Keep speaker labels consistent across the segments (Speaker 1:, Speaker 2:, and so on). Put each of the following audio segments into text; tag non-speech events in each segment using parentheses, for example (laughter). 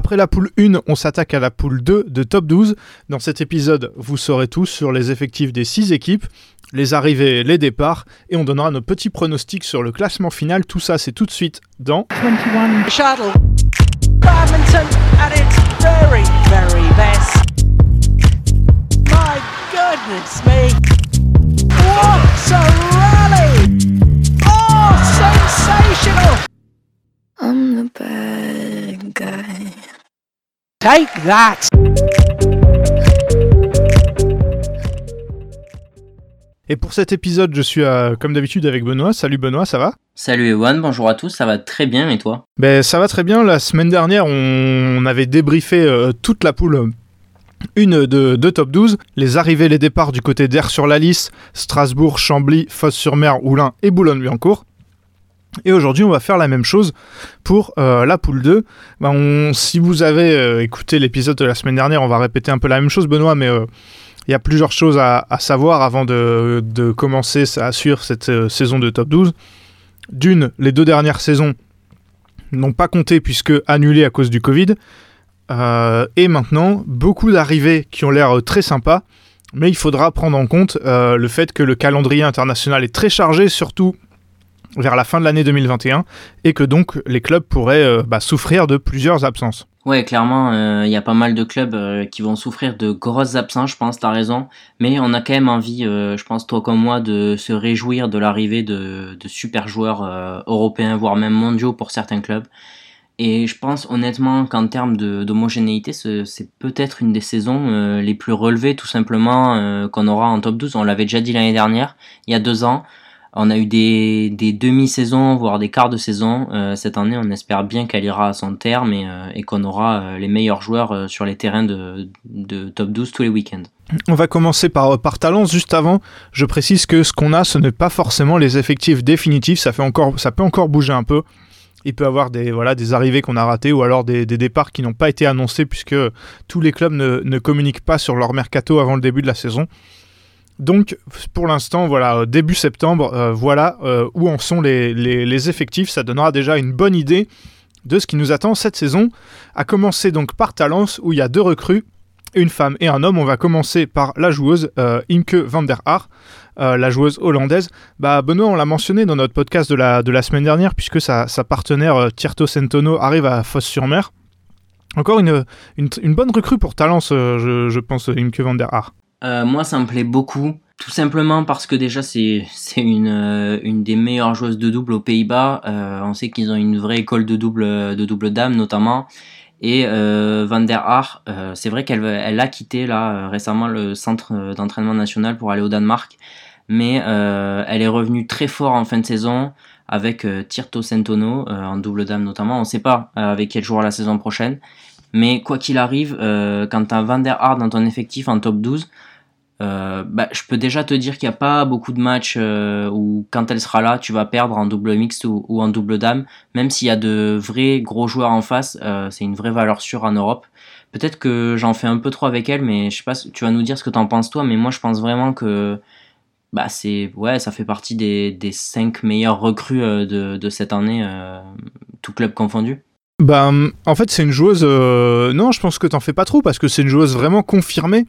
Speaker 1: Après la poule 1, on s'attaque à la poule 2 de top 12. Dans cet épisode, vous saurez tout sur les effectifs des 6 équipes, les arrivées, les départs, et on donnera nos petits pronostics sur le classement final. Tout ça, c'est tout de suite dans
Speaker 2: 21 Shuttle. Badminton at its very, very best. My goodness me. What a rally! Oh, sensational!
Speaker 3: I'm the bad guy.
Speaker 2: Take that!
Speaker 1: Et pour cet épisode, je suis euh, comme d'habitude avec Benoît. Salut Benoît, ça va?
Speaker 4: Salut Ewan, bonjour à tous, ça va très bien et toi?
Speaker 1: Ben ça va très bien. La semaine dernière, on, avait débriefé euh, toute la poule une de, de, top 12, les arrivées les départs du côté d'Air sur la Lys, Strasbourg, Chambly, Fosse-sur-Mer, Oulin et Boulogne-Billancourt. Et aujourd'hui, on va faire la même chose pour euh, la poule 2. Ben, si vous avez écouté l'épisode de la semaine dernière, on va répéter un peu la même chose, Benoît, mais il y a plusieurs choses à, savoir avant de, commencer à suivre cette euh, saison de top 12. D'une, les deux dernières saisons n'ont pas compté puisque annulées à cause du Covid. Euh, et maintenant, beaucoup d'arrivées qui ont l'air très sympas, mais il faudra prendre en compte euh, le fait que le calendrier international est très chargé, surtout vers la fin de l'année 2021, et que donc les clubs pourraient bah, souffrir de plusieurs absences.
Speaker 4: Ouais, clairement, il euh, y a pas mal de clubs euh, qui vont souffrir de grosses absences, je pense, t'as raison. Mais on a quand même envie, euh, je pense, toi comme moi, de se réjouir de l'arrivée de, super joueurs européens, voire même mondiaux pour certains clubs. Et je pense honnêtement qu'en termes d'homogénéité, c'est peut-être une des saisons les plus relevées, tout simplement, qu'on aura en top 12. On l'avait déjà dit l'année dernière, il y a deux ans. On a eu des, demi-saisons, voire des quarts de saison. Euh, cette année, on espère bien qu'elle ira à son terme et, euh, qu'on aura euh, les meilleurs joueurs sur les terrains de, top 12 tous les week-ends.
Speaker 1: On va commencer par, par Talence. Juste avant, je précise que ce qu'on a, ce n'est pas forcément les effectifs définitifs. Ça, fait encore, ça peut encore bouger un peu. Il peut avoir des, voilà, des arrivées qu'on a ratées ou alors des, départs qui n'ont pas été annoncés puisque tous les clubs ne, ne communiquent pas sur leur mercato avant le début de la saison. Donc pour l'instant, voilà, euh, début septembre, euh, voilà euh, où en sont les, effectifs. Ça donnera déjà une bonne idée de ce qui nous attend cette saison. À commencer donc par Talence, où il y a deux recrues, une femme et un homme. On va commencer par la joueuse Imke van der Haar, la joueuse hollandaise. Bah, Benoît, on l'a mentionné dans notre podcast de la, semaine dernière, puisque sa, partenaire Tierto Centono arrive à Fosse-sur-Mer. Encore une, bonne recrue pour Talence, je, je pense, Imke van der Haar.
Speaker 4: Euh, moi, ça me plaît beaucoup. Tout simplement parce que déjà, c'est une, euh, une des meilleures joueuses de double aux Pays-Bas. Euh, on sait qu'ils ont une vraie école de double, de double dame, notamment. Et Van der Haar, c'est vrai qu'elle elle a quitté là récemment le centre d'entraînement national pour aller au Danemark. Mais elle est revenue très fort en fin de saison avec Tirto Sentono en double dame notamment. On ne sait pas avec quel joueur la saison prochaine. Mais quoi qu'il arrive, quand tu as Van der Haar dans ton effectif en top 12, euh, bah, je peux déjà te dire qu'il n'y a pas beaucoup de matchs euh, où quand elle sera là, tu vas perdre en double mixte ou, en double dame. Même s'il y a de vrais gros joueurs en face, euh, c'est une vraie valeur sûre en Europe. Peut-être que j'en fais un peu trop avec elle, mais je sais pas, tu vas nous dire ce que tu en penses toi, mais moi je pense vraiment que bah c'est ouais, ça fait partie des, des 5 meilleurs recrues de, de cette année, tout club confondu.
Speaker 1: Bah, en fait, c'est une joueuse. non, je pense que t'en fais pas trop parce que c'est une joueuse vraiment confirmée.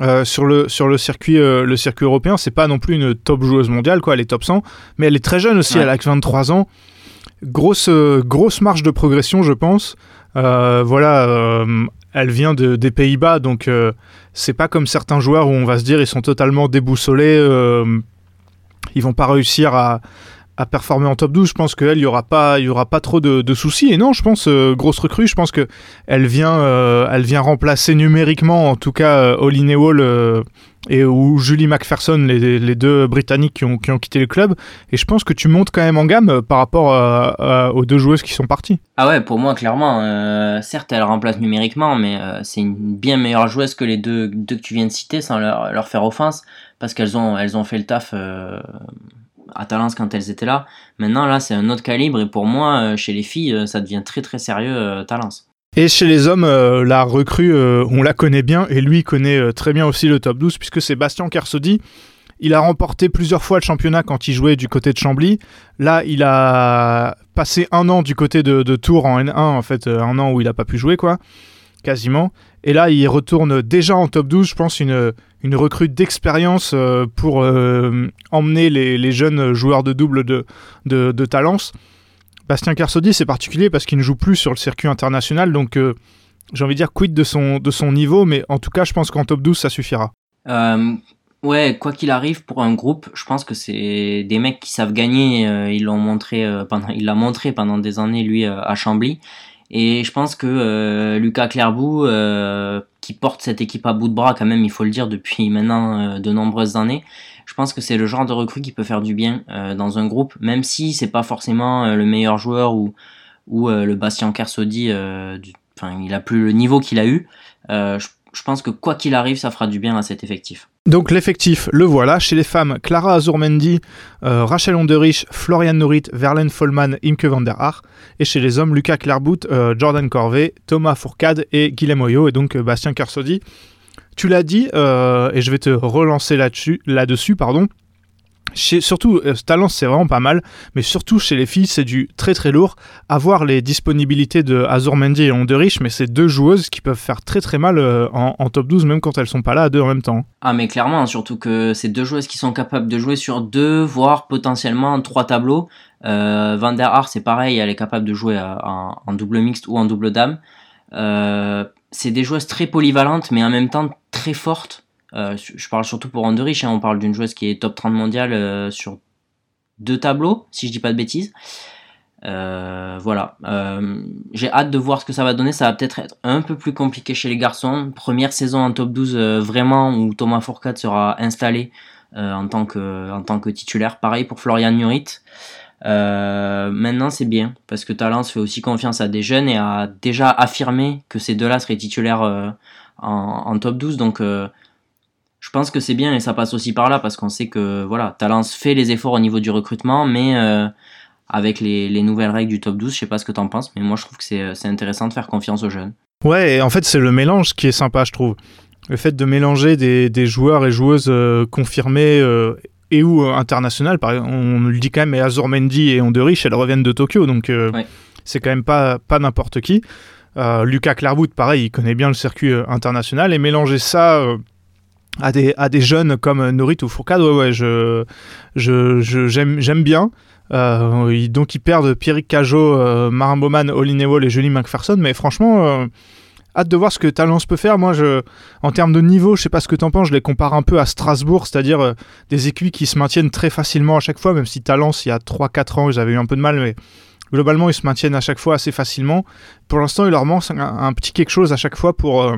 Speaker 1: Euh, sur le sur le circuit euh, le circuit européen, c'est pas non plus une top joueuse mondiale quoi, elle est top 100, mais elle est très jeune aussi, elle a 23 ans. Grosse euh, grosse marge de progression, je pense. voilà, elle vient de, des Pays-Bas, donc c'est pas comme certains joueurs où on va se dire ils sont totalement déboussolés, ils vont pas réussir à à performer en top 12, je pense qu'elle, il n'y aura, pas, trop de, soucis. Et non, je pense, euh, grosse recrue, je pense qu'elle vient, euh, vient remplacer numériquement, en tout cas, euh, Holly Newell et ou Julie McPherson, les, deux Britanniques qui ont, qui ont, quitté le club. Et je pense que tu montes quand même en gamme par rapport aux deux joueuses qui sont parties.
Speaker 4: Ah ouais, pour moi, clairement, certes, elle remplace numériquement, mais c'est une bien meilleure joueuse que les deux, deux que tu viens de citer, sans leur, leur faire offense, parce qu'elles ont, elles ont fait le taf à Talence quand elles étaient là. Maintenant, là, c'est un autre calibre et pour moi, euh, chez les filles, euh, ça devient très très sérieux euh, Talence.
Speaker 1: Et chez les hommes, la recrue, on la connaît bien et lui connaît très bien aussi le top 12 puisque c'est Bastien. Il a remporté plusieurs fois le championnat quand il jouait du côté de Chambly. Là, il a passé un an du côté de, Tours en N1, en fait, un an où il n'a pas pu jouer, quoi, quasiment. Et là, il retourne déjà en top 12, je pense, une, une recrue d'expérience euh, pour euh, emmener les, les jeunes joueurs de double de, de, de Talence. Bastien Carsodi, c'est particulier parce qu'il ne joue plus sur le circuit international, donc euh, j'ai envie de dire quid de son, de son niveau, mais en tout cas, je pense qu'en top 12, ça suffira.
Speaker 4: Ouais, quoi qu'il arrive pour un groupe, je pense que c'est des mecs qui savent gagner. ils l'ont montré pendant, il l'a montré pendant des années lui à Chambly. Et je pense que euh, Lucas Clairbout, euh, qui porte cette équipe à bout de bras quand même, il faut le dire depuis maintenant euh, de nombreuses années, je pense que c'est le genre de recrue qui peut faire du bien euh, dans un groupe, même si c'est pas forcément euh, le meilleur joueur ou ou le Bastien Kersodi, enfin il a plus le niveau qu'il a eu. Je, je pense que quoi qu'il arrive, ça fera du bien à cet effectif.
Speaker 1: Donc l'effectif, le voilà. Chez les femmes, Clara Azurmendi, euh, Rachel Onderich, Florian Norit, Verlaine Follman, Imke van der Haar. Et chez les hommes, Lucas Clairbout, euh, Jordan Corvée, Thomas Fourcade et Guillaume Oyo et donc euh, Bastien Kersodi. Tu l'as dit, euh, et je vais te relancer là-dessus, là-dessus, pardon. Surtout, euh, Talence, c'est vraiment pas mal, mais surtout chez les filles, c'est du très très lourd. Avoir les disponibilités de Azurmendi et Onderich, mais c'est deux joueuses qui peuvent faire très très mal euh, en, top 12, même quand elles sont pas là à deux en même temps.
Speaker 4: Ah mais clairement, surtout que c'est deux joueuses qui sont capables de jouer sur deux, voire potentiellement trois tableaux. Euh, Van der Haar, c'est pareil, elle est capable de jouer euh, en, double mixte ou en double dame. C'est des joueuses très polyvalentes, mais en même temps très fortes. Euh, je parle surtout pour Anderich, hein, on parle d'une joueuse qui est top 30 mondiale euh, sur deux tableaux, si je dis pas de bêtises. Euh, voilà, j'ai hâte de voir ce que ça va donner. Ça va peut-être être un peu plus compliqué chez les garçons. Première saison en top 12 euh, vraiment où Thomas Fourcade sera installé en, tant que, en tant que titulaire. Pareil pour Florian Nurit. Maintenant c'est bien parce que Talence fait aussi confiance à des jeunes et a déjà affirmé que ces deux-là seraient titulaires en, top 12. Donc je pense que c'est bien et ça passe aussi par là parce qu'on sait que voilà, Talence fait les efforts au niveau du recrutement, mais euh, avec les, les nouvelles règles du top 12, je sais pas ce que t'en penses, mais moi je trouve que c'est c'est intéressant de faire confiance aux jeunes.
Speaker 1: Ouais, et en fait, c'est le mélange qui est sympa, je trouve. Le fait de mélanger des, des joueurs et joueuses euh, confirmés euh, et ou euh, internationales. Par exemple, on le dit quand même, mais Azurmendi et Onderich, elles reviennent de Tokyo, donc euh,
Speaker 4: Ouais.
Speaker 1: c'est quand même pas, pas n'importe qui. Euh, Lucas Clairbout, pareil, il connaît bien le circuit euh, international. Et mélanger ça euh, à, des, jeunes comme Norit ou Fourcade, ouais, ouais, je, j'aime, bien. Euh, ils- donc ils perdent Pierrick Cajot, euh, Marin Bowman, Olin et Julie McPherson, mais franchement, euh, hâte de voir ce que Talence peut faire. Moi, en termes de niveau, je sais pas ce que t'en penses, je les compare un peu à Strasbourg, c'est-à-dire euh, des équipes qui se maintiennent très facilement à chaque fois, même si Talence, il y a 3-4 ans, j'avais eu un peu de mal, mais globalement, ils se maintiennent à chaque fois assez facilement. Pour l'instant, il leur manque un, petit quelque chose à chaque fois pour,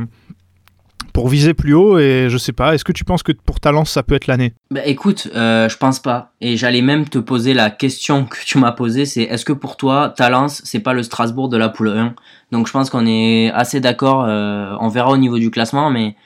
Speaker 1: pour viser plus haut, et je sais pas, est-ce que tu penses que pour Talence, ça peut être l'année?
Speaker 4: Bah écoute, euh, je pense pas. Et j'allais même te poser la question que tu m'as posée, c'est est-ce que pour toi, Talence, c'est pas le Strasbourg de la poule 1 Donc je pense qu'on est assez d'accord, euh, on verra au niveau du classement, mais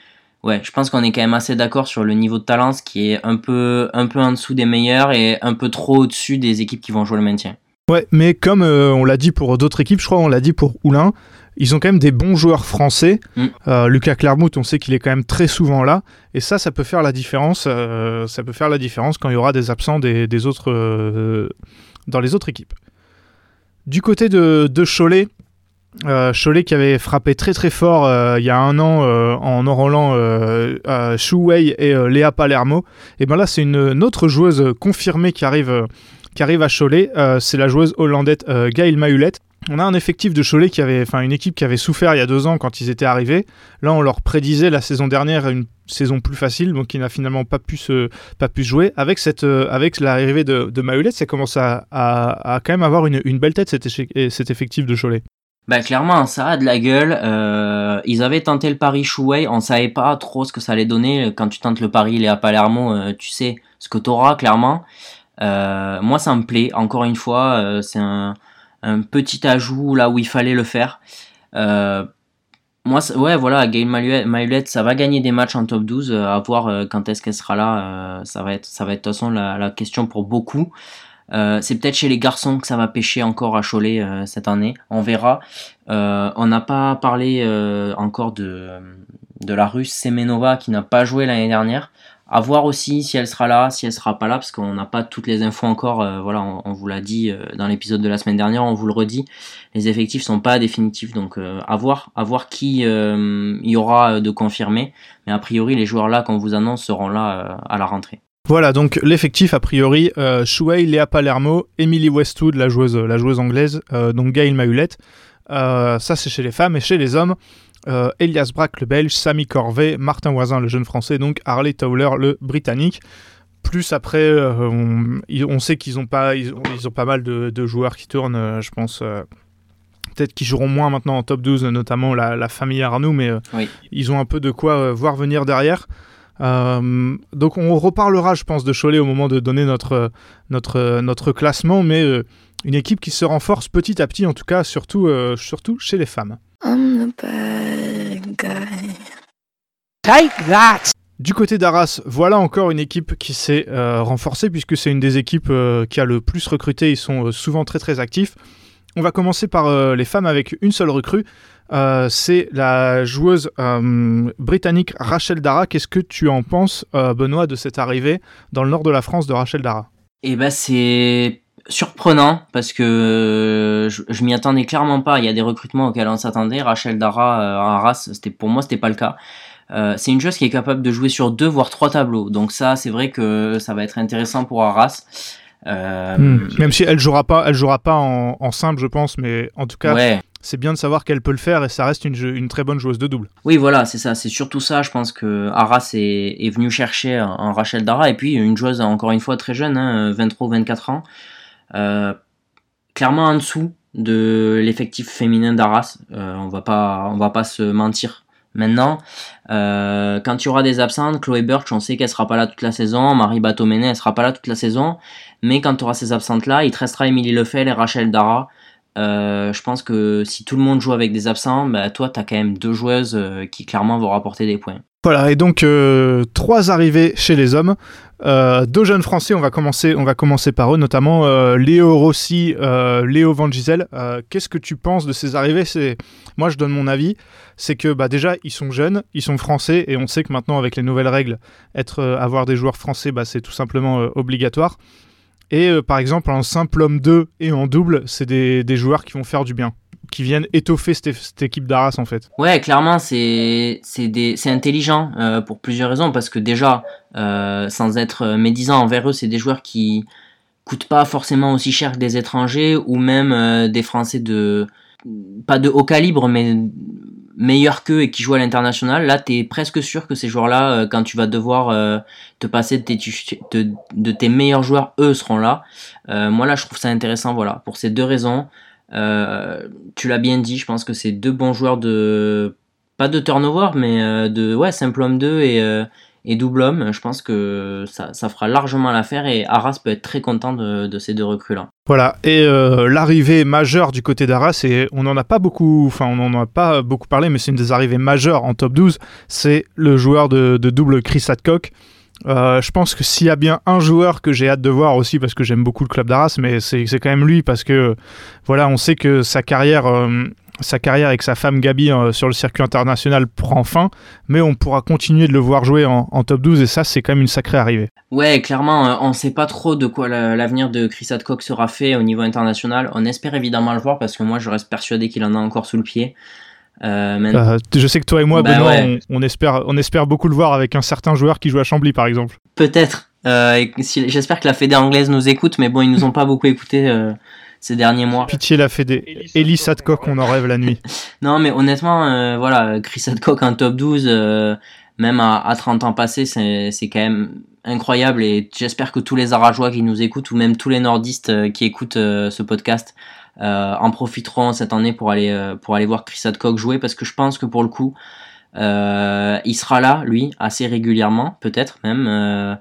Speaker 4: ouais, je pense qu'on est quand même assez d'accord sur le niveau de Talence qui est un peu, un peu en dessous des meilleurs et un peu trop au-dessus des équipes qui vont jouer le maintien.
Speaker 1: Ouais, mais comme euh, on l'a dit pour d'autres équipes, je crois on l'a dit pour Oulin, ils ont quand même des bons joueurs français.
Speaker 4: Mm.
Speaker 1: Euh, Lucas Clermont, on sait qu'il est quand même très souvent là, et ça, ça peut faire la différence. euh, ça peut faire la différence quand il y aura des absents des, des autres euh, dans les autres équipes. Du côté de, de Cholet, Cholet qui avait frappé très très fort il y a un an en enrôlant euh, euh, Shu Wei et Léa Palermo. Et ben là, c'est une, une autre joueuse confirmée qui arrive, qui arrive à Cholet. Euh, c'est la joueuse hollandaise euh, Gaëlle Mahulette. On a un effectif de Cholet qui avait, enfin une équipe qui avait souffert il y a deux ans quand ils étaient arrivés. Là, on leur prédisait la saison dernière une saison plus facile, donc qui n'a finalement pas pu se, pas pu jouer. Avec cette, euh, avec l'arrivée de, de Mahulette, ça commence à, à, à quand même avoir une, belle tête cet, éche- cet effectif de Cholet.
Speaker 4: Bah clairement, ça a de la gueule. Euh, ils avaient tenté le pari Chouet, on savait pas trop ce que ça allait donner. Quand tu tentes le pari Léa Palermo, euh, tu sais ce que t'auras clairement. Moi, ça me plaît. Encore une fois, c'est un, un petit ajout là où il fallait le faire. Euh, moi, ouais, voilà, Gail Mayulette, ça va gagner des matchs en top 12. euh, à voir euh, quand est-ce qu'elle sera là. euh, ça va être, ça va être de toute façon la, question pour beaucoup. C'est peut-être chez les garçons que ça va pêcher encore à Cholet cette année. On verra. On n'a pas parlé encore de, de la russe Semenova qui n'a pas joué l'année dernière. À voir aussi si elle sera là, si elle sera pas là, parce qu'on n'a pas toutes les infos encore. euh, voilà, on, vous l'a dit euh, dans l'épisode de la semaine dernière, on vous le redit. Les effectifs sont pas définitifs, donc euh, à voir, à voir qui il y aura de confirmé. Mais a priori, les joueurs là qu'on vous annonce seront là à la rentrée.
Speaker 1: Voilà, donc l'effectif a priori, euh, Shuei, Léa Palermo, Emily Westwood, la joueuse, la joueuse anglaise, donc Gail Mahulette. Ça c'est chez les femmes et chez les hommes. Euh, Elias Brack le belge, Samy Corvet, Martin Voisin le jeune français, donc Harley Towler le britannique. Plus après, euh, on, sait qu'ils ont pas, ils ont, ils ont pas mal de, de joueurs qui tournent, euh, je pense. Peut-être qu'ils joueront moins maintenant en top 12, notamment la, la famille Arnoux, mais
Speaker 4: Oui.
Speaker 1: ils ont un peu de quoi voir venir derrière. Euh, donc on reparlera, je pense, de Cholet au moment de donner notre, notre, notre classement, mais euh, une équipe qui se renforce petit à petit, en tout cas, surtout, euh, surtout chez les femmes.
Speaker 3: I'm the bad guy.
Speaker 2: Take that!
Speaker 1: Du côté d'Arras, voilà encore une équipe qui s'est euh, renforcée, puisque c'est une des équipes euh, qui a le plus recruté, ils sont euh, souvent très très actifs. On va commencer par euh, les femmes avec une seule recrue. Euh, c'est la joueuse euh, britannique Rachel Dara. Qu'est-ce que tu en penses, euh, Benoît, de cette arrivée dans le nord de la France de Rachel Dara?
Speaker 4: Et ben c'est surprenant parce que euh, je, je m'y attendais clairement pas. Il y a des recrutements auxquels on s'attendait. Rachel Dara euh, à Arras, c'était pour moi c'était pas le cas. Euh, c'est une joueuse qui est capable de jouer sur deux voire trois tableaux. Donc ça c'est vrai que ça va être intéressant pour Arras. Euh,
Speaker 1: Hmm. Même si elle jouera pas, elle jouera pas en, en simple, je pense, mais en tout cas,
Speaker 4: Ouais,
Speaker 1: c'est bien de savoir qu'elle peut le faire et ça reste une, très bonne joueuse de double.
Speaker 4: oui voilà c'est ça, c'est surtout ça. Je pense que Arras est, est venu chercher un, Rachel Dara et puis une joueuse encore une fois très jeune, hein, 23 ou 24 ans, Euh, clairement en dessous de l'effectif féminin d'Arras. Euh, on va pas, on va pas se mentir. Maintenant, euh, quand il y aura des absentes, Chloé Birch, on sait qu'elle sera pas là toute la saison, Marie Batomene, elle sera pas là toute la saison, mais quand tu auras ces absentes-là, il te restera Émilie Lefel et Rachel Dara. Euh, je pense que si tout le monde joue avec des absents, bah, toi, tu as quand même deux joueuses euh, qui clairement vont rapporter des points.
Speaker 1: Voilà, et donc euh, trois arrivées chez les hommes. Euh, deux jeunes Français, on va commencer, on va commencer par eux, notamment euh, Léo Rossi, euh, Léo Van Gisel. Qu'est-ce que tu penses de ces arrivées? C'est Moi, je donne mon avis. C'est que bah, déjà, ils sont jeunes, ils sont français, et on sait que maintenant, avec les nouvelles règles, être, avoir des joueurs français, bah, c'est tout simplement obligatoire. Et par exemple, en simple homme 2 et en double, c'est des joueurs qui vont faire du bien, qui viennent étoffer cette, équipe d'Arras en fait.
Speaker 4: Ouais, clairement, c'est intelligent euh, pour plusieurs raisons parce que déjà, euh, sans être euh, médisant envers eux, c'est des joueurs qui coûtent pas forcément aussi cher que des étrangers ou même des Français de pas de haut calibre mais meilleurs qu'eux et qui jouent à l'international. Là, t'es presque sûr que ces joueurs-là, quand tu vas devoir te passer de tes, tu- meilleurs joueurs, eux seront là. Moi, là, je trouve ça intéressant, voilà, pour ces deux raisons. Euh, tu l'as bien dit, je pense que c'est deux bons joueurs de pas de turnover, mais euh, de ouais simple homme 2 et, euh, et double homme. Je pense que ça, fera largement l'affaire et Arras peut être très content de, ces deux recrues là.
Speaker 1: Voilà, et l'arrivée majeure du côté d'Arras, et on n'en a pas beaucoup, enfin on a pas beaucoup parlé, mais c'est une des arrivées majeures en top 12, c'est le joueur de, de double Chris Hadcock. Euh, je pense que s'il y a bien un joueur que j'ai hâte de voir aussi, parce que j'aime beaucoup le club d'Arras, mais c'est quand même lui, parce que voilà, on sait que sa carrière, euh, avec sa femme Gabi euh, sur le circuit international prend fin, mais on pourra continuer de le voir jouer en, top 12, et ça c'est quand même une sacrée arrivée.
Speaker 4: Ouais, clairement, on sait pas trop de quoi la- l'avenir de Chris Hadcock sera fait au niveau international. On espère évidemment le voir parce que moi je reste persuadé qu'il en a encore sous le pied. Euh, maintenant-
Speaker 1: Euh, je sais que toi et moi,
Speaker 4: Bah
Speaker 1: Benoît,
Speaker 4: ouais.
Speaker 1: on, on espère, on espère beaucoup le voir avec un certain joueur qui joue à Chambly, par exemple.
Speaker 4: Peut-être. Euh, si- J'espère que la Fédé anglaise nous écoute, mais bon, ils nous ont pas (laughs) beaucoup écouté euh, ces derniers mois.
Speaker 1: Pitié la Fédé. Ellie Sadcock, on en rêve la nuit. (laughs)
Speaker 4: Non, mais honnêtement, euh, voilà, Chris Hadcock en top 12, euh, même à, à 30 ans passés, c'est c'est quand même incroyable. Et j'espère que tous les Arajois qui nous écoutent, ou même tous les nordistes euh, qui écoutent euh, ce podcast, euh, en profiteront cette année pour aller, euh, pour aller voir Chris Hadcock jouer, parce que je pense que pour le coup, euh, il sera là, lui, assez régulièrement, peut-être même. euh,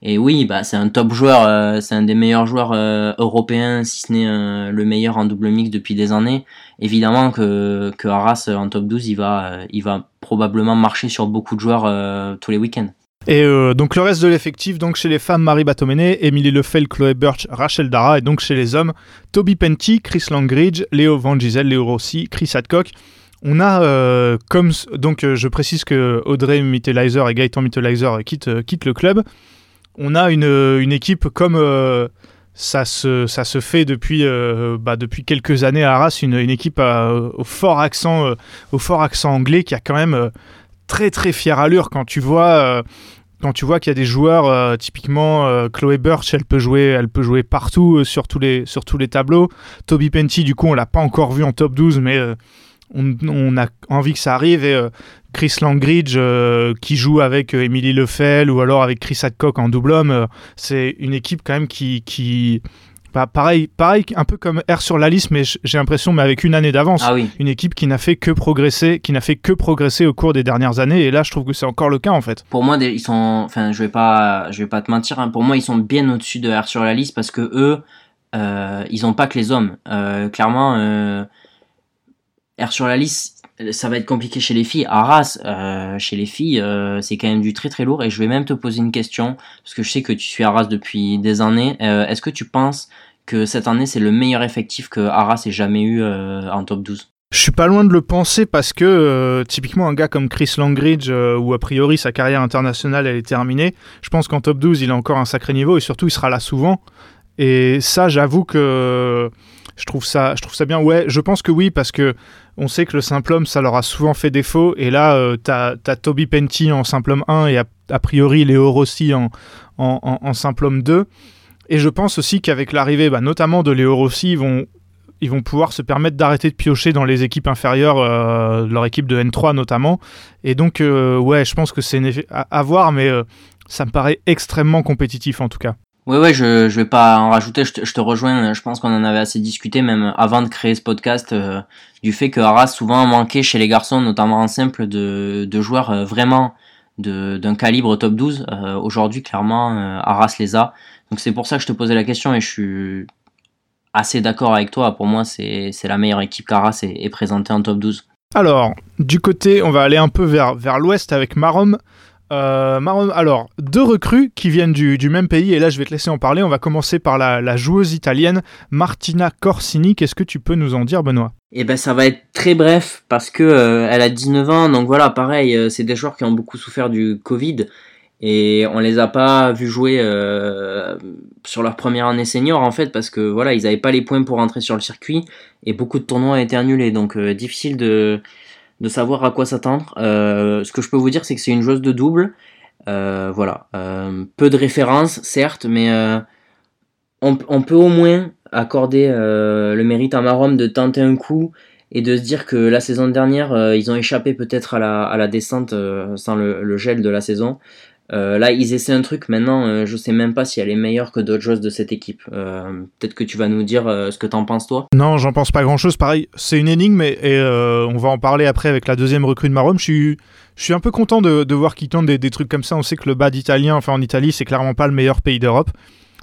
Speaker 4: et oui, bah, c'est un top joueur, euh, c'est un des meilleurs joueurs euh, européens, si ce n'est euh, le meilleur en double mix depuis des années évidemment que, que Arras euh, en top 12 il va, euh, il va probablement marcher sur beaucoup de joueurs euh, tous les week-ends.
Speaker 1: Et euh, donc le reste de l'effectif, donc chez les femmes, Marie Batomene, Émilie Lefel, Chloé Birch, Rachel Dara, et donc chez les hommes, Toby Penty, Chris Langridge, Léo Van Gisel, Léo Rossi, Chris Hadcock. On a euh, comme donc euh, je précise que Audrey Mittelizer et Gaëtan Mittelizer quittent, le club. On a une, une équipe comme ça, se, ça se fait depuis, bah, depuis quelques années à Arras, une, une équipe au, fort accent, au fort accent anglais qui a quand même très très fière allure quand tu vois. Quand tu vois qu'il y a des joueurs, euh, typiquement euh, Chloé Birch, elle peut jouer, elle peut jouer partout euh, sur, tous les, sur tous les tableaux. Toby Penty, du coup, on l'a pas encore vu en top 12, mais on, a envie que ça arrive. Et Chris Langridge, qui joue avec Emily Lefel ou alors avec Chris Hadcock en double homme, c'est une équipe quand même qui. qui bah, pareil, pareil, un peu comme R sur la liste, mais j'ai l'impression, mais avec une année d'avance.
Speaker 4: Ah oui.
Speaker 1: Une équipe qui n'a fait que progresser, qui n'a fait que progresser au cours des dernières années. Et là, je trouve que c'est encore le cas en fait.
Speaker 4: Pour moi, ils sont, enfin, je vais pas, je vais pas te mentir. hein, pour moi, ils sont bien au-dessus de R sur la liste parce que eux, euh, ils ont pas que les hommes. Euh, clairement, euh, R sur la liste, ça va être compliqué chez les filles. Arras, euh, chez les filles, euh, c'est quand même du très très lourd. Et je vais même te poser une question parce que je sais que tu suis Arras depuis des années. Euh, Est-ce que tu penses que cette année c'est le meilleur effectif que Arras ait jamais eu en top 12
Speaker 1: Je suis pas loin de le penser parce que typiquement un gars comme Chris Langridge, euh, où a priori sa carrière internationale elle est terminée, je pense qu'en top 12 il a encore un sacré niveau et surtout il sera là souvent. Et ça, j'avoue que je trouve ça, je trouve ça bien. Ouais, je pense que oui parce que on sait que le simple homme ça leur a souvent fait défaut. Et là, euh, t'as as Toby Penty en simple homme 1 et a, priori Léo Rossi en, en, simple homme 2. Et je pense aussi qu'avec l'arrivée, bah, notamment de Léo Rossi, ils vont ils vont pouvoir se permettre d'arrêter de piocher dans les équipes inférieures, euh, leur équipe de N3 notamment. Et donc, euh, ouais, je pense que c'est à voir, mais euh, ça me paraît extrêmement compétitif en tout cas.
Speaker 4: Ouais, ouais, je, je vais pas en rajouter, je te, rejoins, je pense qu'on en avait assez discuté même avant de créer ce podcast, euh, du fait que Arras souvent manquait chez les garçons, notamment en simple, de, joueurs euh, vraiment d'un calibre top 12. Euh, Aujourd'hui, clairement, Arras les a. Donc c'est pour ça que je te posais la question et je suis assez d'accord avec toi. Pour moi, c'est c'est la meilleure équipe qu'Arras est, est présentée en top 12.
Speaker 1: Alors, du côté, on va aller un peu vers, vers l'ouest avec Marom. Euh, alors, deux recrues qui viennent du, même pays, et là je vais te laisser en parler. On va commencer par la, joueuse italienne Martina Corsini. Qu'est-ce que tu peux nous en dire, Benoît?
Speaker 4: Eh ben ça va être très bref parce que euh, elle a 19 ans donc voilà pareil euh, c'est des joueurs qui ont beaucoup souffert du Covid et on les a pas vus jouer euh, sur leur première année senior en fait parce que voilà ils avaient pas les points pour rentrer sur le circuit et beaucoup de tournois ont été annulés donc difficile de de savoir à quoi s'attendre. Euh, ce que je peux vous dire c'est que c'est une joueuse de double Euh, voilà Euh, peu de références certes mais on, peut au moins accorder le mérite à Marom de tenter un coup et de se dire que la saison dernière, ils ont échappé peut-être à la, descente sans le gel de la saison. Euh, là, ils essaient un truc. Maintenant, euh, je sais même pas si elle est meilleure que d'autres joueuses de cette équipe. Euh, Peut-être que tu vas nous dire euh, ce que t'en penses toi.
Speaker 1: Non, j'en pense pas grand-chose. Pareil, c'est une énigme et, et, on va en parler après avec la deuxième recrue de Marom. Je suis, je suis un peu content de, de voir qu'ils tentent des, des trucs comme ça. On sait que le bad italien, enfin en Italie, c'est clairement pas le meilleur pays d'Europe.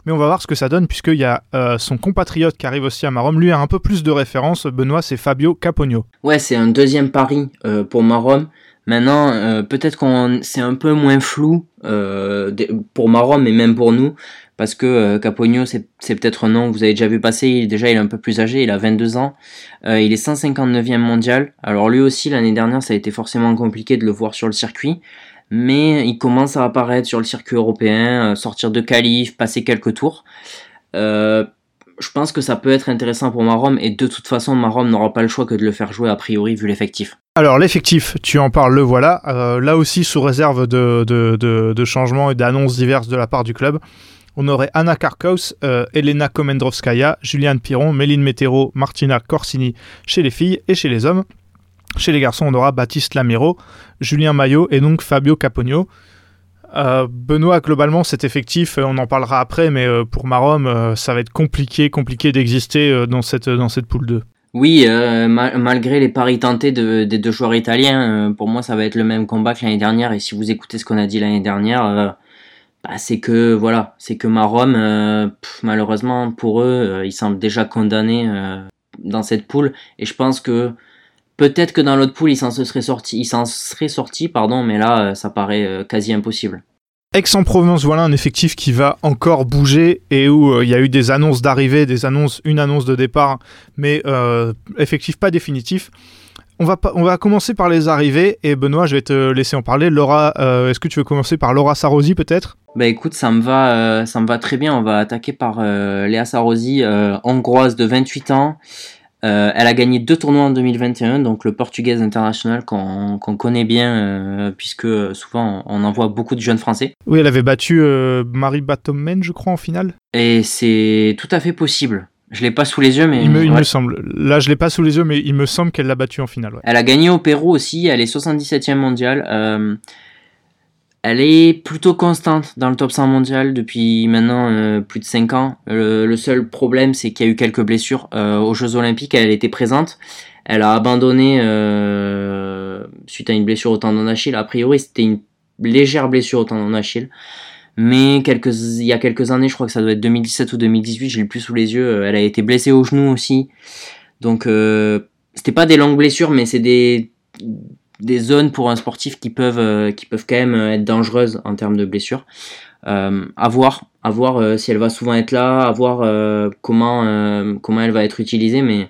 Speaker 1: Mais on va voir ce que ça donne puisqu'il y a son compatriote qui arrive aussi à Marom. Lui a un peu plus de références. Benoît, c'est Fabio Capogno.
Speaker 4: Ouais, c'est un deuxième pari pour Marom. Maintenant, euh, peut-être qu'on c'est un peu moins flou euh, pour Marom et même pour nous, parce que euh, Capogno, c'est c'est peut-être un nom que vous avez déjà vu passer. Il- déjà, il est un peu plus âgé, il a 22 ans. Euh, il est 159e mondial. Alors lui aussi, l'année dernière, ça a été forcément compliqué de le voir sur le circuit. Mais il commence à apparaître sur le circuit européen, euh, sortir de qualif, passer quelques tours. Euh, je pense que ça peut être intéressant pour Marom et de toute façon Marom n'aura pas le choix que de le faire jouer a priori vu l'effectif.
Speaker 1: Alors l'effectif, tu en parles, le voilà. Euh, là aussi sous réserve de, changements et d'annonces diverses de la part du club. On aurait Anna Karkaus, euh, Elena Komendrovskaya, Juliane Piron, Méline Metero, Martina Corsini chez les filles et chez les hommes. Chez les garçons, on aura Baptiste Lamiro, Julien Maillot et donc Fabio Capogno. Euh, Benoît, globalement, cet effectif, euh, on en parlera après, mais euh, pour Marom, ça va être compliqué, compliqué d'exister dans cette, dans cette poule 2.
Speaker 4: Oui, ma- malgré les paris tentés de- des deux joueurs italiens, pour moi ça va être le même combat que l'année dernière. Et si vous écoutez ce qu'on a dit l'année dernière, bah, c'est que voilà, c'est que Marom, malheureusement pour eux, ils semblent déjà condamnés dans cette poule. Et je pense que peut-être que dans l'autre poule, ils s'en se seraient sortis, ils s'en seraient sortis, pardon, mais là, euh, ça paraît euh, quasi impossible.
Speaker 1: Aix-en-Provence, voilà un effectif qui va encore bouger et où euh, il y a eu des annonces d'arrivée, des annonces, une annonce de départ, mais euh, effectif pas définitif. on va, on va commencer par les arrivées et Benoît, je vais te laisser en parler. Laura, euh, est-ce que tu veux commencer par Laura Sarosi peut-être?
Speaker 4: Bah écoute, ça me va, ça me va très bien. On va attaquer par Léa Sarosi, euh, hongroise de 28 ans. Euh, elle a gagné deux tournois en 2021, donc le Portugaise International qu'on connaît bien, euh, puisque souvent on envoie beaucoup de jeunes Français.
Speaker 1: Oui, elle avait battu euh, Marie Batomen, je crois, en finale.
Speaker 4: Et c'est tout à fait possible. Je l'ai pas sous les yeux, mais
Speaker 1: Il me, il
Speaker 4: ouais.
Speaker 1: me semble. Là, je l'ai pas sous les yeux, mais il me semble qu'elle l'a battu en finale. ouais.
Speaker 4: Elle a gagné au Pérou aussi, elle est 77e mondiale. Elle est plutôt constante dans le top 100 mondial depuis maintenant euh, plus de 5 ans. Le, seul problème, c'est qu'il y a eu quelques blessures. Euh, aux Jeux Olympiques, elle était présente. Elle a abandonné euh, suite à une blessure au tendon d'Achille. A priori, c'était une légère blessure au tendon d'Achille. Mais il y a quelques années, je crois que ça doit être 2017 ou 2018, j'ai le plus sous les yeux, elle a été blessée au genou aussi. Donc, c'était pas des longues blessures, mais c'est des, des zones pour un sportif qui peuvent, euh, qui peuvent quand même être dangereuses en termes de blessures. Euh, à voir, euh, si elle va souvent être là, à voir euh, comment, euh, comment elle va être utilisée, mais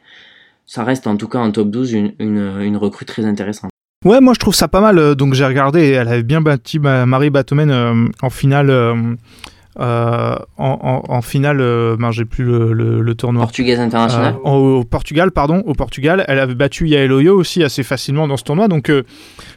Speaker 4: ça reste en tout cas en top 12 une, une, recrue très intéressante.
Speaker 1: Ouais, moi je trouve ça pas mal. euh, Donc j'ai regardé, elle avait bien battu ma- Marie Batomen euh, en finale. Euh, euh, en, en- en finale, euh, ben, j'ai plus le, le- le tournoi.
Speaker 4: Portugaise internationale.
Speaker 1: Euh, au, au Portugal, pardon, au Portugal, elle avait battu Yael Oyo aussi assez facilement dans ce tournoi. Donc, euh,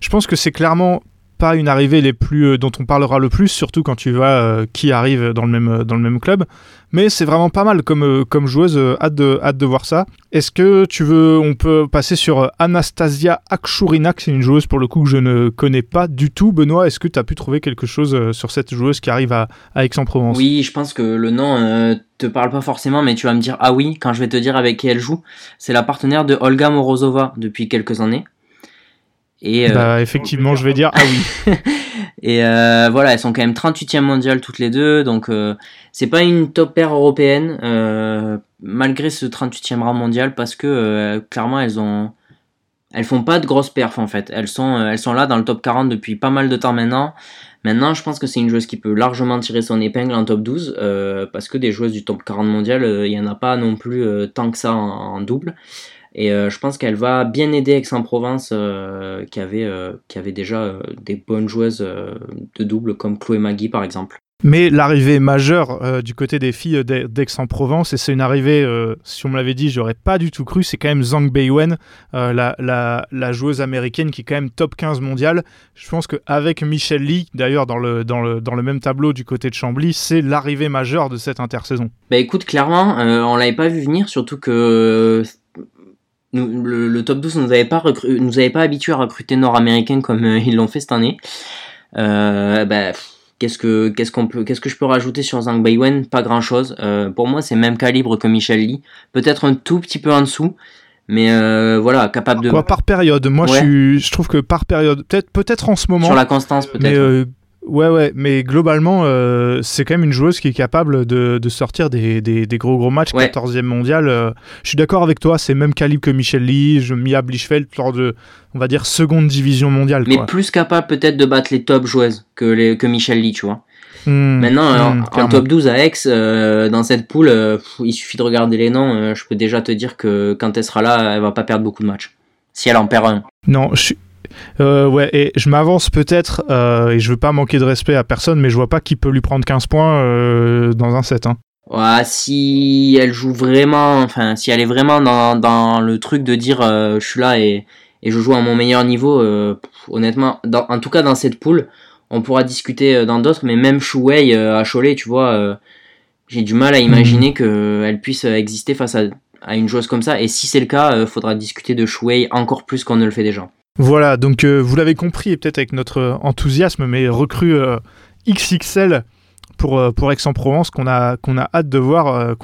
Speaker 1: je pense que c'est clairement pas une arrivée les plus euh, dont on parlera le plus, surtout quand tu vois euh, qui arrive dans le même euh, dans le même club. Mais c'est vraiment pas mal comme comme joueuse. hâte de hâte de voir ça. Est-ce que tu veux, on peut passer sur Anastasia Akshurinak, c'est une joueuse pour le coup que je ne connais pas du tout. Benoît, est-ce que tu as pu trouver quelque chose sur cette joueuse qui arrive à, à Aix-en-Provence?
Speaker 4: Oui, je pense que le nom euh, te parle pas forcément, mais tu vas me dire ah oui quand je vais te dire avec qui elle joue. C'est la partenaire de Olga Morozova depuis quelques années. Et, euh,
Speaker 1: Bah, effectivement, je vais dire ah oui. (laughs)
Speaker 4: et euh, voilà, elles sont quand même 38e mondiale toutes les deux, donc euh, c'est pas une top paire européenne euh, malgré ce 38e rang mondial parce que euh, clairement elles ont elles font pas de grosses perfs en fait. Elles sont euh, elles sont là dans le top 40 depuis pas mal de temps maintenant. Maintenant, je pense que c'est une joueuse qui peut largement tirer son épingle en top 12 euh, parce que des joueuses du top 40 mondial, euh, il y en a pas non plus euh, tant que ça en, en double. Et euh, je pense qu'elle va bien aider Aix-en-Provence euh, qui, avait, euh, qui avait déjà des bonnes joueuses de double comme Chloé Magui par exemple.
Speaker 1: Mais l'arrivée majeure euh, du côté des filles d'Aix- d'Aix-en-Provence, et c'est une arrivée, euh, si on me l'avait dit, j'aurais pas du tout cru, c'est quand même Zhang Beiwen, euh, la, la, la joueuse américaine qui est quand même top 15 mondiale. Je pense qu'avec Michelle Lee, d'ailleurs dans le, dans, le, dans le même tableau du côté de Chambly, c'est l'arrivée majeure de cette intersaison.
Speaker 4: Bah écoute, clairement, on l'avait pas vu venir, surtout que nous- le, le top 12 nous avait pas recru- nous avait pas habitué à recruter nord-américains comme euh, ils l'ont fait cette année. Euh, bah, qu'est-ce que qu'est-ce qu'on peut qu'est-ce que je peux rajouter sur Zhang Beiwen Pas grand-chose. Euh, pour moi, c'est le même calibre que Michel Lee, peut-être un tout petit peu en dessous, mais voilà, capable de
Speaker 1: Quoi, par période, moi je, suis, je trouve que par période, peut-être peut en ce moment,
Speaker 4: sur la constance peut-être.
Speaker 1: Ouais, ouais, mais globalement, euh, c'est quand même une joueuse qui est capable de, de sortir des, des, des gros gros matchs,
Speaker 4: Ouais.
Speaker 1: 14e mondial. euh, je suis d'accord avec toi, c'est le même calibre que Michel Lee, je- Mia Blichfeld, lors de, on va dire, seconde division mondiale.
Speaker 4: mais
Speaker 1: quoi.
Speaker 4: plus capable peut-être de battre les top joueuses que les que Michel Lee, tu vois.
Speaker 1: Hmm,
Speaker 4: Maintenant,
Speaker 1: hmm,
Speaker 4: en- top 12 à Aix, euh, dans cette poule, pff, il suffit de regarder les noms. je peux déjà te dire que quand elle sera là, elle va pas perdre beaucoup de matchs. Si elle en perd un.
Speaker 1: Non, je suis. Euh, ouais, et je m'avance peut-être, euh, et je veux pas manquer de respect à personne, mais je vois pas qui peut lui prendre 15 points euh, dans un set. Hein.
Speaker 4: Ouais, si elle joue vraiment, enfin, si elle est vraiment dans, dans le truc de dire euh, je suis là et, et je joue à mon meilleur niveau, honnêtement, dans- en tout cas dans cette poule, on pourra discuter dans d'autres, mais même Shuwei à Cholet, tu vois, j'ai du mal à imaginer qu'elle puisse exister face à, à une joueuse comme ça. Et si c'est le cas, faudra discuter de Shuwei encore plus qu'on ne le fait déjà.
Speaker 1: Voilà, donc euh, vous l'avez compris, et peut-être avec notre enthousiasme, mais recrue euh, XXL pour, euh, pour Aix-en-Provence qu'on a, hâte de voir,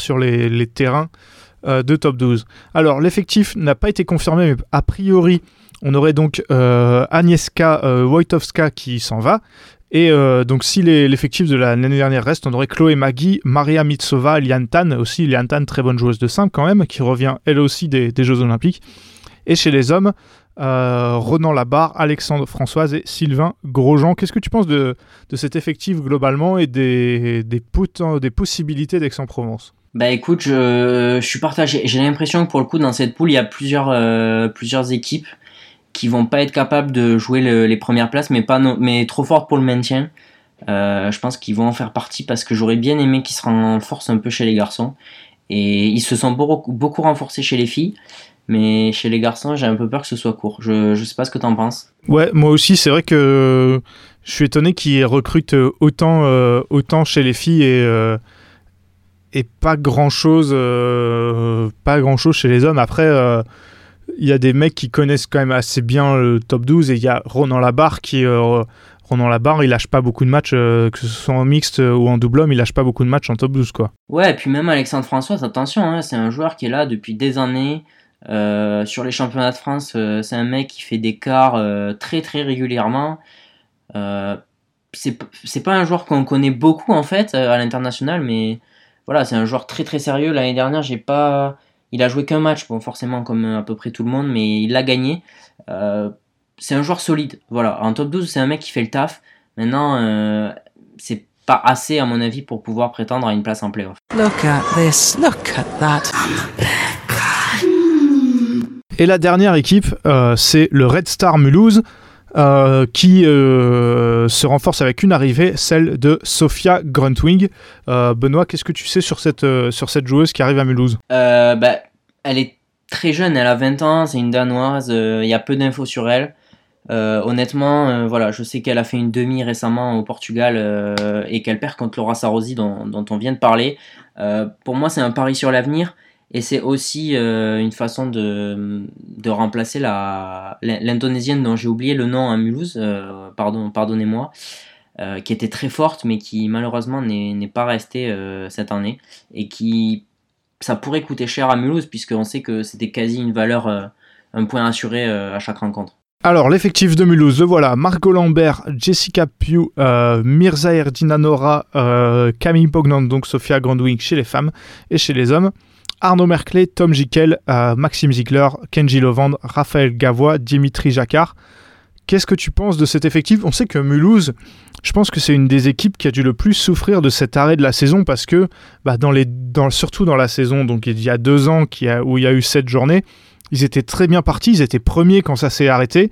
Speaker 1: sur les, terrains de top 12. Alors, l'effectif n'a pas été confirmé, mais a priori, on aurait donc Agnieszka Wojtowska qui s'en va. Et donc, si l'effectif de la- l'année dernière reste, on aurait Chloé Magui, Maria Mitsova, Lian Tan, aussi Lian Tan, très bonne joueuse de 5 quand même, qui revient elle aussi des Jeux Olympiques. Et chez les hommes, euh, Ronan Labarre, Alexandre Françoise et Sylvain Grosjean. Qu'est-ce que tu penses de, de cet effectif globalement et des, des, des possibilités d'Aix-en-Provence?
Speaker 4: Bah écoute, je, je suis partagé. J'ai l'impression que pour le coup, dans cette poule, il y a plusieurs, euh, plusieurs équipes qui vont pas être capables de jouer le- les premières places, mais, pas no- mais trop fortes pour le maintien. Euh, je pense qu'ils vont en faire partie parce que j'aurais bien aimé qu'ils se renforcent un peu chez les garçons. Et ils se sont beaucoup, beaucoup renforcés chez les filles, mais chez les garçons, j'ai un peu peur que ce soit court. Je, je sais pas ce que t'en penses.
Speaker 1: Ouais, moi aussi, c'est vrai que je suis étonné qu'ils recrutent autant, euh, autant chez les filles et, euh, et pas grand chose, pas grand chose chez les hommes. Après, euh, il y a des mecs qui connaissent quand même assez bien le top 12 et il y a Ronan Labarre qui. euh, Ronan Labarre, il lâche pas beaucoup de matchs, euh, que ce soit en mixte ou en double homme, il lâche pas beaucoup de matchs en top 12, quoi.
Speaker 4: Ouais, et puis même Alexandre François, attention, hein, c'est un joueur qui est là depuis des années. Euh, sur les championnats de France, euh, c'est un mec qui fait des quarts euh, très très régulièrement. Euh, c'est pas un joueur qu'on connaît beaucoup en fait à l'international, mais voilà, c'est un joueur très très sérieux. L'année dernière, j'ai pas, il a joué qu'un match, bon forcément comme à peu près tout le monde, mais il l'a gagné. Euh, c'est un joueur solide. Voilà, en top 12, c'est un mec qui fait le taf. Maintenant, euh, c'est pas assez à mon avis pour pouvoir prétendre à une place en playoff.
Speaker 2: Look at this. Look at that.
Speaker 1: Et la dernière équipe, euh, c'est le Red Star Mulhouse, euh, qui euh, se renforce avec une arrivée, celle de Sophia Gruntwing. Benoît, qu'est-ce que tu sais sur cette, sur cette joueuse qui arrive à Mulhouse?
Speaker 4: Bah, elle est très jeune, elle a 20 ans, c'est une danoise, il y a peu d'infos sur elle. Honnêtement, voilà, je sais qu'elle a fait une demi récemment au Portugal et qu'elle perd contre Laura Sarosi dont, dont on vient de parler. Pour moi, c'est un pari sur l'avenir et c'est aussi euh, une façon de, de remplacer la l'indonésienne dont j'ai oublié le nom à Mulhouse, euh, pardon, pardonnez-moi, euh, qui était très forte mais qui malheureusement n'est pas restée cette année et qui ça pourrait coûter cher à Mulhouse puisqu'on sait que c'était quasi une valeur, un point assuré à chaque rencontre.
Speaker 1: Alors, l'effectif de Mulhouse, voilà. Margot Lambert, Jessica Pugh, Mirza Erdina Nora, euh, Camille Pognant, donc Sophia Grandwing chez les femmes et chez les hommes. Arnaud Merclé, Tom Jikel, euh, Maxime Ziegler, Kenji Lovand, Raphaël Gavois, Dimitri Jacquard. Qu'est-ce que tu penses de cet effectif? On sait que Mulhouse, je pense que c'est une des équipes qui a dû le plus souffrir de cet arrêt de la saison parce que, bah, dans les, surtout dans la saison donc il y a deux ans où il y a eu sept journées, ils étaient très bien partis, ils étaient premiers quand ça s'est arrêté.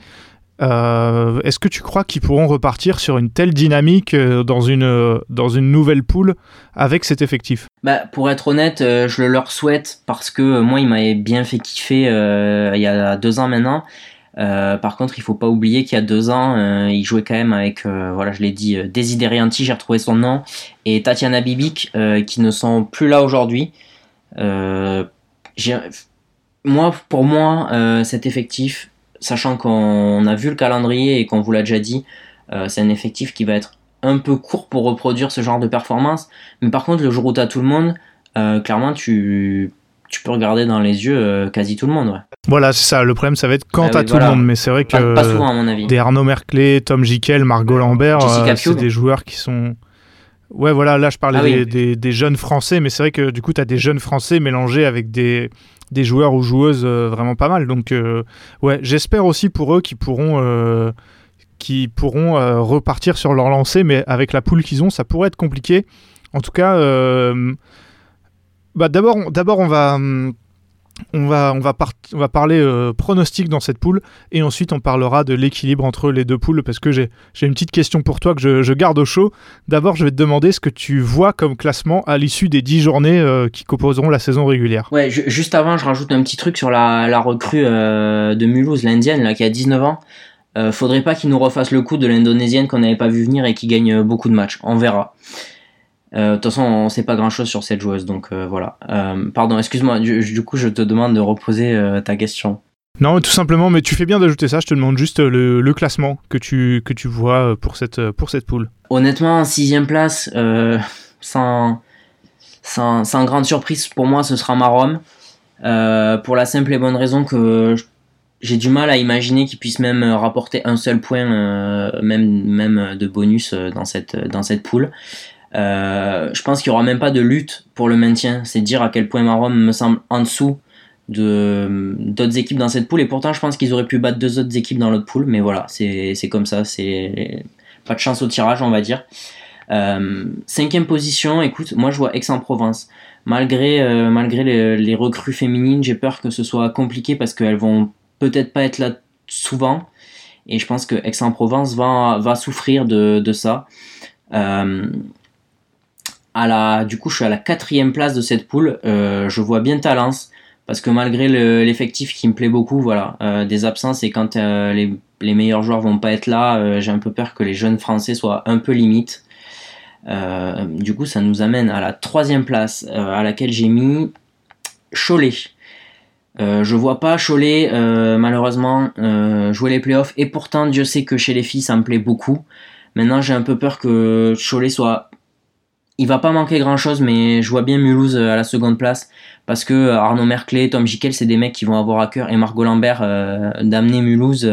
Speaker 1: Euh, Est-ce que tu crois qu'ils pourront repartir sur une telle dynamique euh, dans, une, euh, dans une nouvelle poule avec cet effectif?
Speaker 4: Bah, pour être honnête, je le leur souhaite parce que moi, il m'avait bien fait kiffer il y a deux ans maintenant. Par contre, il faut pas oublier qu'il y a deux ans, il jouait quand même avec, voilà, je l'ai dit, Desiderianti, j'ai retrouvé son nom, et Tatiana Bibic, qui ne sont plus là aujourd'hui. Moi, pour moi, cet effectif, sachant qu'on a vu le calendrier et qu'on vous l'a déjà dit, euh, c'est un effectif qui va être un peu court pour reproduire ce genre de performance. Mais par contre, le jour où tu as tout le monde, euh, clairement, tu, tu peux regarder dans les yeux euh, quasi tout le monde. Ouais.
Speaker 1: Voilà, c'est ça. Le problème, ça va être quand
Speaker 4: Ah
Speaker 1: t'as
Speaker 4: oui,
Speaker 1: tout
Speaker 4: voilà.
Speaker 1: le monde. Mais c'est vrai que
Speaker 4: pas souvent, à mon avis.
Speaker 1: des Arnaud Merclé, Tom Jikel, Margot Lambert, c'est des joueurs qui sont. Ouais, voilà, là je parlais
Speaker 4: Ah oui.
Speaker 1: des, des- des jeunes français, mais c'est vrai que du coup, tu as des jeunes français mélangés avec des, des joueurs ou joueuses euh, vraiment pas mal. Donc, euh, ouais, j'espère aussi pour eux qu'ils pourront, euh, qu'ils pourront repartir sur leur lancée, mais avec la poule qu'ils ont, ça pourrait être compliqué. En tout cas, bah, d'abord, on- d'abord on va. On va, on, va on va parler euh, pronostic dans cette poule et ensuite on parlera de l'équilibre entre les deux poules parce que j'ai une petite question pour toi que je, je garde au chaud. D'abord, je vais te demander ce que tu vois comme classement à l'issue des 10 journées euh, qui composeront la saison régulière.
Speaker 4: Ouais, ju- juste avant, je rajoute un petit truc sur la, la recrue euh, de Mulhouse, l'indienne, qui a 19 ans. Faudrait pas qu'il nous refasse le coup de l'indonésienne qu'on n'avait pas vu venir et qui gagne beaucoup de matchs. On verra. Euh, De toute façon, on sait pas grand chose sur cette joueuse, donc euh, voilà. Euh, pardon, excuse-moi, du, du coup, je te demande de reposer ta question.
Speaker 1: Non, tout simplement, mais tu fais bien d'ajouter ça. Je te demande juste le, le classement que tu, que tu vois pour cette, pour cette poule.
Speaker 4: Honnêtement, en sixième place, euh, sans, sans, sans grande surprise pour moi, ce sera Marom. Euh, pour la simple et bonne raison que j'ai du mal à imaginer qu'ils puissent même rapporter un seul point, euh, même, même de bonus dans cette, dans cette poule. Euh, je pense qu'il n'y aura même pas de lutte pour le maintien. C'est dire à quel point Marom me semble en dessous de d'autres équipes dans cette poule. Et pourtant, je pense qu'ils auraient pu battre deux autres équipes dans l'autre poule. Mais voilà, c'est comme ça. C'est pas de chance au tirage, on va dire. Euh, cinquième position, écoute, moi je vois Aix-en-Provence. malgré, euh, malgré les, les recrues féminines, j'ai peur que ce soit compliqué parce qu'elles vont peut-être pas être là souvent. Et je pense que Aix-en-Provence va, va souffrir de, de ça. Euh, à la, du coup, je suis à la quatrième place de cette poule. Euh, je vois bien Talence parce que malgré le- l'effectif qui me plaît beaucoup, voilà, euh, des absences et quand euh, les, meilleurs joueurs vont pas être là, j'ai un peu peur que les jeunes Français soient un peu limites. Euh, du coup, ça nous amène à la troisième place à laquelle j'ai mis Cholet. Euh, je vois pas Cholet malheureusement jouer les playoffs et pourtant Dieu sait que chez les filles ça me plaît beaucoup. Maintenant j'ai un peu peur que Cholet soit il va pas manquer grand chose mais je vois bien Mulhouse euh, à la seconde place parce que euh, Arnaud Merclé, Tom Jikel c'est des mecs qui vont avoir à cœur et Margot Lambert euh, d'amener Mulhouse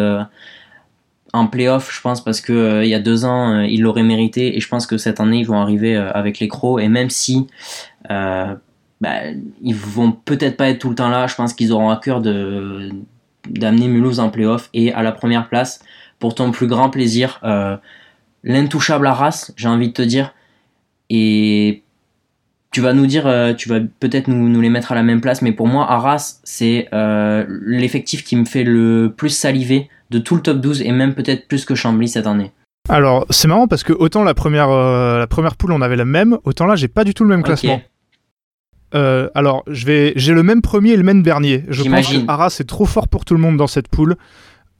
Speaker 4: en playoff je pense parce que euh, il y a deux ans ils l'auraient mérité et je pense que cette année ils vont arriver avec les crocs et même si bah, ils vont peut-être pas être tout le temps là. Je pense qu'ils auront à cœur de d'amener Mulhouse en playoff et à la première place pour ton plus grand plaisir. L'intouchable Arras, j'ai envie de te dire. Et tu vas nous dire, euh, tu vas peut-être nous, nous les mettre à la même place, mais pour moi, Arras, c'est euh, l'effectif qui me fait le plus saliver de tout le top 12 et même peut-être plus que Chambly cette année.
Speaker 1: Alors, c'est marrant parce que autant la première, euh, la première poule, on avait la même, autant là, j'ai pas du tout le même classement. Alors, je vais, j'ai le même premier et le même dernier. Je pense que Arras est trop fort pour tout le monde dans cette poule.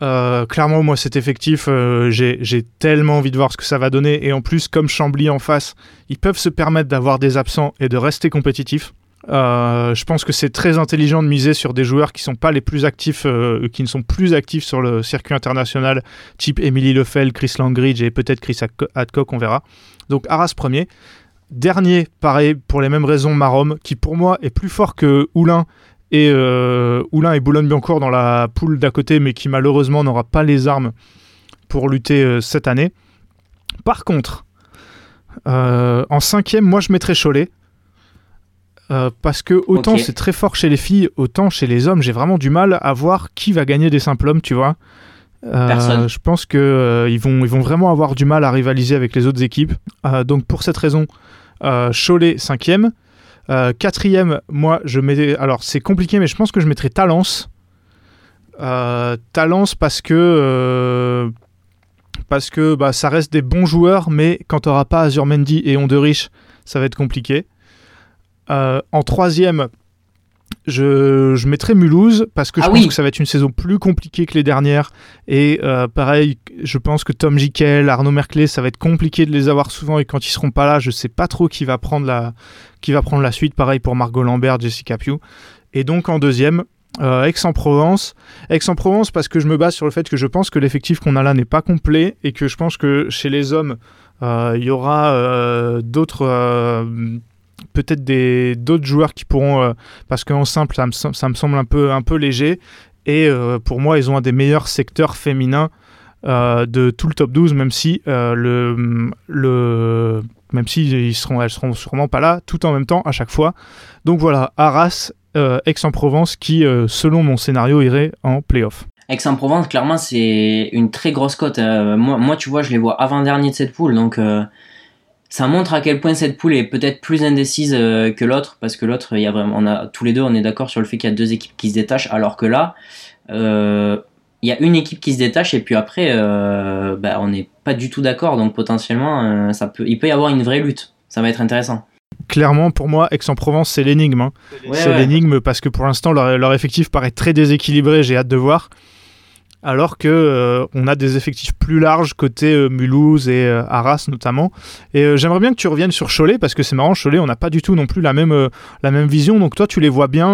Speaker 1: Euh, clairement, moi, cet effectif, euh, j'ai tellement envie de voir ce que ça va donner. Et en plus, comme Chambly en face, ils peuvent se permettre d'avoir des absents et de rester compétitifs. Euh, je pense que c'est très intelligent de miser sur des joueurs qui sont pas les plus actifs, qui ne sont plus actifs sur le circuit international, type Emily Lefel, Chris Langridge et peut-être Chris Adco- Adcock, on verra. Donc Arras premier. Dernier, pareil, pour les mêmes raisons, Marom, qui pour moi est plus fort que Oulin et, euh, Oulin et Boulogne-Biancourt dans la poule d'à côté, mais qui malheureusement n'aura pas les armes pour lutter euh, cette année. Par contre, euh, en cinquième, moi je mettrais Cholet. Euh, parce que autant c'est très fort chez les filles, autant chez les hommes, j'ai vraiment du mal à voir qui va gagner des simples hommes, tu vois.
Speaker 4: Personne.
Speaker 1: Je pense que ils vont ils vont vraiment avoir du mal à rivaliser avec les autres équipes. Donc pour cette raison, Cholet cinquième, Euh, quatrième. Moi je mets alors c'est compliqué mais je pense que je mettrais Talence. Euh, Talence parce que euh, parce que bah, ça reste des bons joueurs mais quand tu n'auras pas Azur Mendy et Onderich ça va être compliqué. En troisième, je, je mettrai Mulhouse parce que je
Speaker 4: Ah
Speaker 1: pense
Speaker 4: oui.
Speaker 1: que ça va être une saison plus compliquée que les dernières. Et euh, pareil, je pense que Tom Jikel, Arnaud Merclé, ça va être compliqué de les avoir souvent. Et quand ils seront pas là, je sais pas trop qui va prendre la, qui va prendre la suite. Pareil pour Margot Lambert, Jessica Pugh. Et donc en deuxième, euh, Aix-en-Provence. Aix-en-Provence parce que je me base sur le fait que je pense que l'effectif qu'on a là n'est pas complet et que je pense que chez les hommes, euh, il y aura d'autres. Peut-être des d'autres joueurs qui pourront euh, parce qu'en simple ça me, ça me semble un peu un peu léger et euh, pour moi ils ont un des meilleurs secteurs féminins euh, de tout le top 12 même si le le même si ils seront elles seront sûrement pas là tout en même temps à chaque fois donc voilà Arras Aix-en-Provence qui selon mon scénario irait en playoff
Speaker 4: Aix-en-Provence, clairement, c'est une très grosse cote. Moi, moi, tu vois, je les vois avant-dernier de cette poule, donc ça montre à quel point cette poule est peut-être plus indécise euh, que l'autre, parce que l'autre, il y a vraiment, on a tous les deux, on est d'accord sur le fait qu'il y a deux équipes qui se détachent, alors que là, euh, il y a une équipe qui se détache et puis après, euh, bah, on n'est pas du tout d'accord, donc potentiellement, euh, ça peut, il peut y avoir une vraie lutte. Ça va être intéressant.
Speaker 1: clairement pour moi Aix-en-Provence c'est l'énigme hein.
Speaker 4: Ouais,
Speaker 1: c'est
Speaker 4: ouais.
Speaker 1: l'énigme parce que pour l'instant leur, leur effectif paraît très déséquilibré, j'ai hâte de voir. Alors que euh, on a des effectifs plus larges côté euh, Mulhouse et euh, Arras notamment. Et euh, j'aimerais bien que tu reviennes sur Cholet parce que c'est marrant, Cholet on n'a pas du tout non plus la même, la même vision. Donc toi tu les vois bien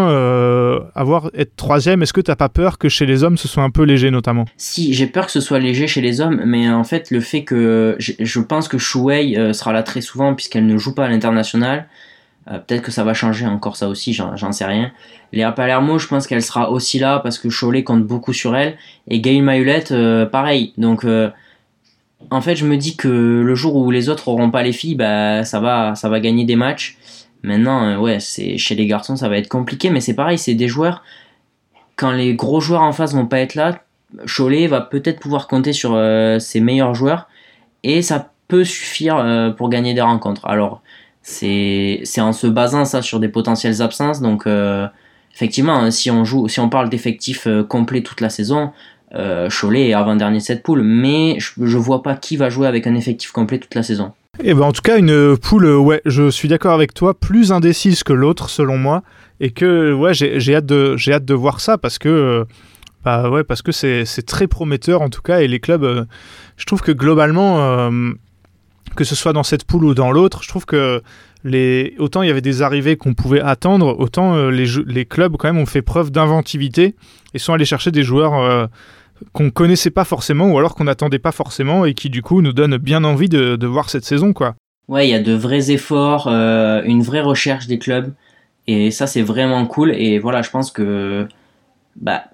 Speaker 1: avoir être troisième. Est-ce que t'as pas peur que chez les hommes ce soit un peu léger notamment?
Speaker 4: Si, j'ai peur que ce soit léger chez les hommes, mais en fait, le fait que je, pense que euh, sera là très souvent puisqu'elle ne joue pas à l'international. Euh, Peut-être que ça va changer encore ça aussi, j'en sais rien. Léa Palermo, je pense qu'elle sera aussi là parce que Cholet compte beaucoup sur elle. Et Gail Mayulette, euh, pareil. Donc, euh, en fait, je me dis que le jour où les autres auront pas les filles, bah, ça va, ça va gagner des matchs. Maintenant, euh, ouais, chez les garçons, ça va être compliqué, mais c'est pareil, c'est des joueurs. Quand les gros joueurs en face vont pas être là, Cholet va peut-être pouvoir compter sur ses meilleurs joueurs et ça peut suffire pour gagner des rencontres. Alors, c'est en se basant ça sur des potentielles absences. Donc euh, effectivement, hein, si on joue, si on parle d'effectifs euh, complets toute la saison, euh, Cholet est avant-dernier cette poule, mais je, je vois pas qui va jouer avec un effectif complet toute la saison.
Speaker 1: Et ben en tout cas une poule, euh, ouais, je suis d'accord avec toi, plus indécise que l'autre selon moi, et que ouais, j'ai hâte de hâte de voir ça parce que bah ouais parce que c'est très prometteur en tout cas et les clubs, je trouve que globalement que ce soit dans cette poule ou dans l'autre, je trouve que autant il y avait des arrivées qu'on pouvait attendre, autant euh, les clubs quand même ont fait preuve d'inventivité et sont allés chercher des joueurs euh, qu'on connaissait pas forcément ou alors qu'on n'attendait pas forcément et qui du coup nous donnent bien envie de, de voir cette saison quoi.
Speaker 4: Ouais, il y a de vrais efforts, euh, une vraie recherche des clubs, et ça c'est vraiment cool. Et voilà, je pense que, bah,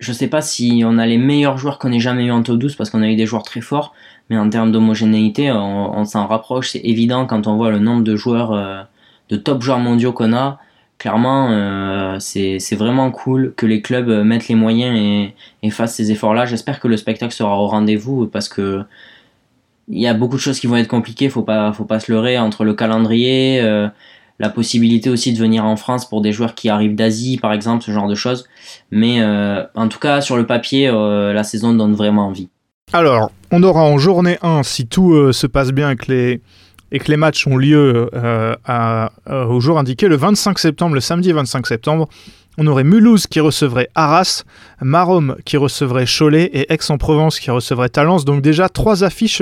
Speaker 4: je sais pas si on a les meilleurs joueurs qu'on ait jamais eu en top 12 parce qu'on a eu des joueurs très forts, mais en termes d'homogénéité, on, s'en rapproche. C'est évident quand on voit le nombre de joueurs, euh, de top joueurs mondiaux qu'on a. Clairement, euh, c'est vraiment cool que les clubs euh, mettent les moyens et, fassent ces efforts-là. J'espère que le spectacle sera au rendez-vous parce que il y a beaucoup de choses qui vont être compliquées, faut pas, faut pas se leurrer entre le calendrier, la possibilité aussi de venir en France pour des joueurs qui arrivent d'Asie, par exemple, ce genre de choses. Mais en tout cas, sur le papier, la saison donne vraiment envie.
Speaker 1: Alors, on aura en journée 1, si tout euh, se passe bien et que les, matchs ont lieu euh, euh, au jour indiqué, le 25 septembre, le samedi 25 septembre, on aurait Mulhouse qui recevrait Arras, Marom qui recevrait Cholet et Aix-en-Provence qui recevrait Talence. Donc déjà trois affiches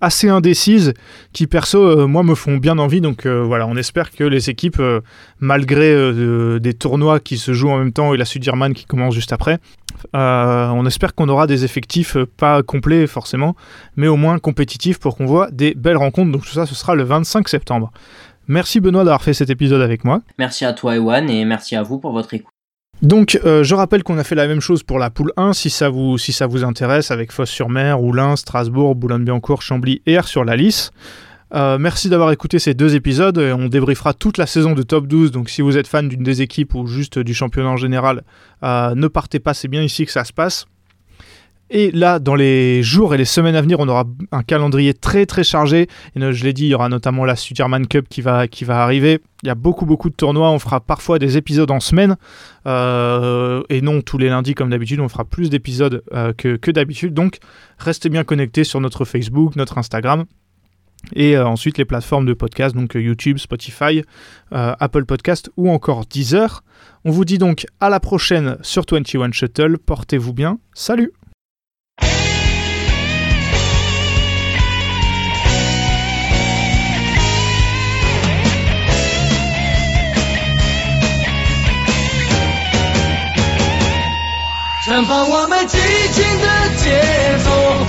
Speaker 1: assez indécises qui perso moi me font bien envie. Donc voilà, on espère que les équipes, malgré de- des tournois qui se jouent en même temps et la Sudirman qui commence juste après, euh, on espère qu'on aura des effectifs euh, pas complets forcément, mais au moins compétitifs pour qu'on voit des belles rencontres. Donc tout ça, ce sera le 25 septembre. Merci Benoît d'avoir fait cet épisode avec moi.
Speaker 4: Merci à toi, Ewan, et merci à vous pour votre écoute.
Speaker 1: Donc euh, je rappelle qu'on a fait la même chose pour la poule 1 si ça vous, si ça vous intéresse avec Fosse-sur-Mer, Oulin, Strasbourg, Boulogne-Billancourt, Chambly et R sur la Lys. Euh, merci d'avoir écouté ces deux épisodes. On débriefera toute la saison de Top 12. Donc, si vous êtes fan d'une des équipes ou juste du championnat en général, euh, ne partez pas. C'est bien ici que ça se passe. Et là, dans les jours et les semaines à venir, on aura un calendrier très très chargé. Euh, je l'ai dit, il y aura notamment la Sudirman Cup qui va, qui va arriver. Il y a beaucoup beaucoup de tournois. On fera parfois des épisodes en semaine. Et non tous les lundis comme d'habitude. On fera plus d'épisodes que d'habitude. Donc, restez bien connectés sur notre Facebook, notre Instagram. Et euh, ensuite les plateformes de podcast, donc euh, YouTube, Spotify, euh, Apple Podcast ou encore Deezer. On vous dit donc à la prochaine sur 21 Shuttle. Portez-vous bien. Salut
Speaker 5: 绽放我们激情的节奏，